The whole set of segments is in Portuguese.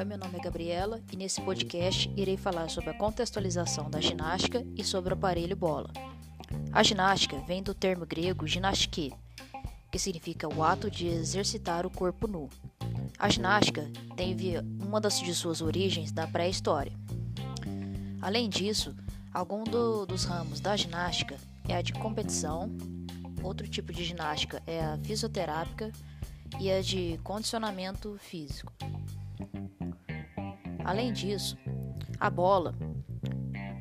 Oi, meu nome é Gabriela e nesse podcast irei falar sobre a contextualização da ginástica e sobre o aparelho bola. A ginástica vem do termo grego ginastike, que significa o ato de exercitar o corpo nu. A ginástica teve uma das de suas origens da pré-história. Além disso, algum do, dos ramos da ginástica é a de competição, outro tipo de ginástica é a fisioterápica e a de condicionamento físico. Além disso, a bola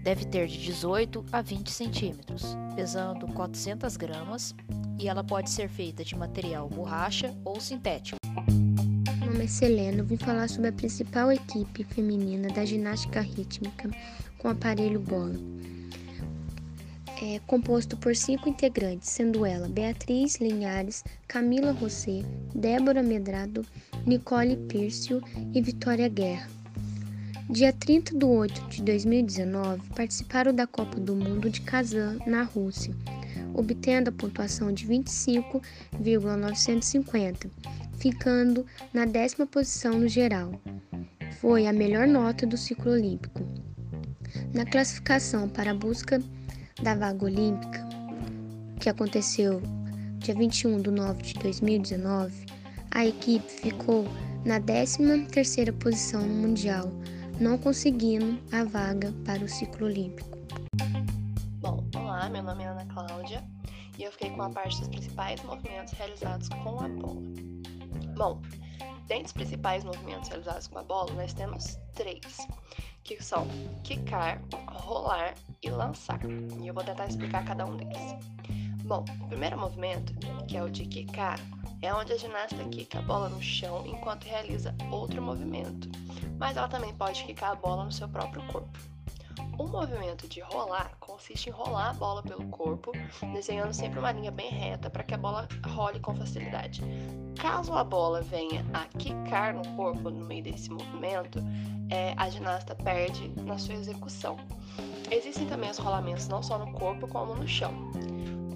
deve ter de 18 a 20 centímetros, pesando 400 gramas, e ela pode ser feita de material borracha ou sintético. Meu nome é Selena, vim falar sobre a principal equipe feminina da ginástica rítmica com aparelho bola. É composto por cinco integrantes, sendo ela Beatriz Linhares, Camila Rosset, Débora Medrado, Nicole Pírcio e Vitória Guerra. Dia 30 de 8 de 2019, participaram da Copa do Mundo de Kazan, na Rússia, obtendo a pontuação de 25,950, ficando na décima posição no geral. Foi a melhor nota do ciclo olímpico. Na classificação para a busca da vaga olímpica, que aconteceu dia 21 de 9 de 2019, a equipe ficou na 13 terceira posição no Mundial, não conseguindo a vaga para o ciclo olímpico. Bom, olá, meu nome é Ana Cláudia e eu fiquei com a parte dos principais movimentos realizados com a bola. Bom, dentre os principais movimentos realizados com a bola, nós temos três, que são quicar, rolar e lançar. E eu vou tentar explicar cada um deles. Bom, o primeiro movimento, que é o de quicar, é onde a ginasta quica a bola no chão enquanto realiza outro movimento, mas ela também pode quicar a bola no seu próprio corpo. O movimento de rolar consiste em rolar a bola pelo corpo, desenhando sempre uma linha bem reta para que a bola role com facilidade. Caso a bola venha a quicar no corpo no meio desse movimento, é, a ginasta perde na sua execução. Existem também os rolamentos não só no corpo como no chão.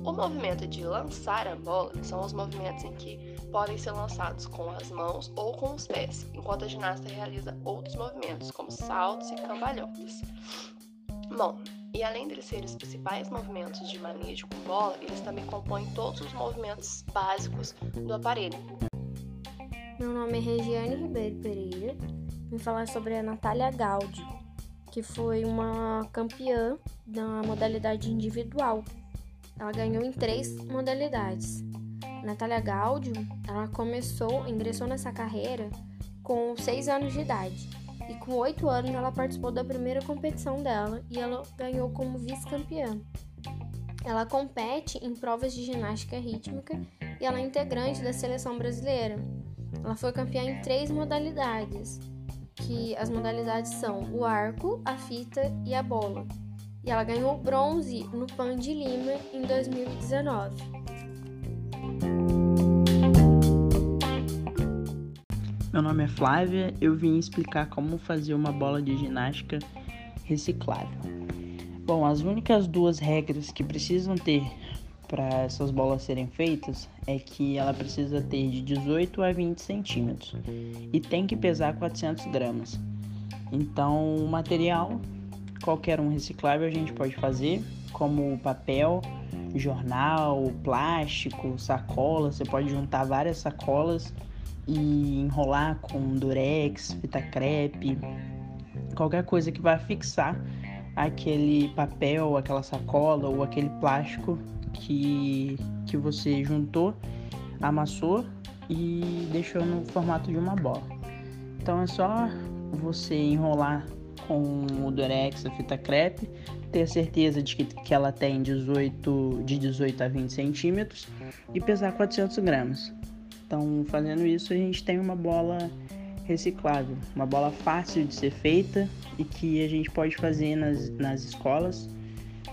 O movimento de lançar a bola são os movimentos em que podem ser lançados com as mãos ou com os pés, enquanto a ginasta realiza outros movimentos, como saltos e cambalhotas. Bom, e além de serem os principais movimentos de manejo com bola, eles também compõem todos os movimentos básicos do aparelho. Meu nome é Regiane Ribeiro Pereira. Vim falar sobre a Natália Gaudio, que foi uma campeã da modalidade individual ela ganhou em três modalidades. Natália Gaudio, ela começou, ingressou nessa carreira com 6 anos de idade. E com 8 anos ela participou da primeira competição dela e ela ganhou como vice-campeã. Ela compete em provas de ginástica rítmica e ela é integrante da seleção brasileira. Ela foi campeã em três modalidades, que as modalidades são o arco, a fita e a bola e ela ganhou bronze no Pan de Lima em 2019. Meu nome é Flávia, eu vim explicar como fazer uma bola de ginástica reciclável. Bom, as únicas duas regras que precisam ter para essas bolas serem feitas é que ela precisa ter de 18 a 20 centímetros e tem que pesar 400 gramas. Então, o material qualquer um reciclável a gente pode fazer, como papel, jornal, plástico, sacola. Você pode juntar várias sacolas e enrolar com durex, fita crepe, qualquer coisa que vai fixar aquele papel, aquela sacola ou aquele plástico que, que você juntou, amassou e deixou no formato de uma bola. Então é só você enrolar com o Durex, a fita crepe, ter certeza de que, que ela tem 18, de 18 a 20 centímetros e pesar 400 gramas. Então, fazendo isso, a gente tem uma bola reciclável, uma bola fácil de ser feita e que a gente pode fazer nas, nas escolas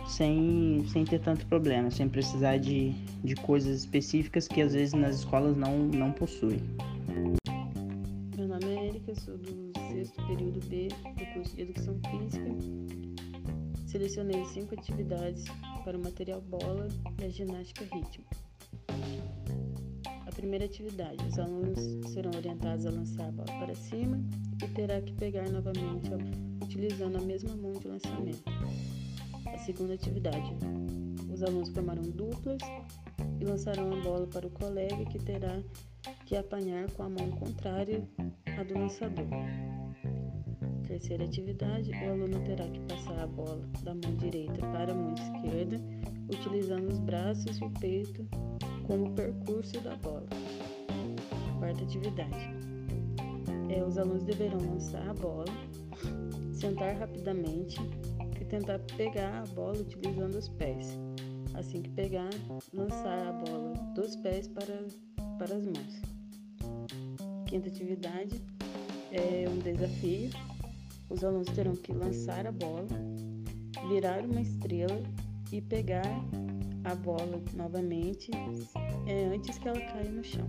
sem, sem ter tanto problema, sem precisar de, de coisas específicas que às vezes nas escolas não, não possuem. B do curso de Educação Física. Selecionei cinco atividades para o material bola da ginástica rítmica. A primeira atividade, os alunos serão orientados a lançar a bola para cima e terá que pegar novamente utilizando a mesma mão de lançamento. A segunda atividade: os alunos formarão duplas e lançarão a bola para o colega que terá que apanhar com a mão contrária à do lançador. Terceira atividade: o aluno terá que passar a bola da mão direita para a mão esquerda, utilizando os braços e o peito como percurso da bola. Quarta atividade: é, os alunos deverão lançar a bola, sentar rapidamente e tentar pegar a bola utilizando os pés. Assim que pegar, lançar a bola dos pés para, para as mãos. Quinta atividade é um desafio. Os alunos terão que lançar a bola, virar uma estrela e pegar a bola novamente é, antes que ela caia no chão.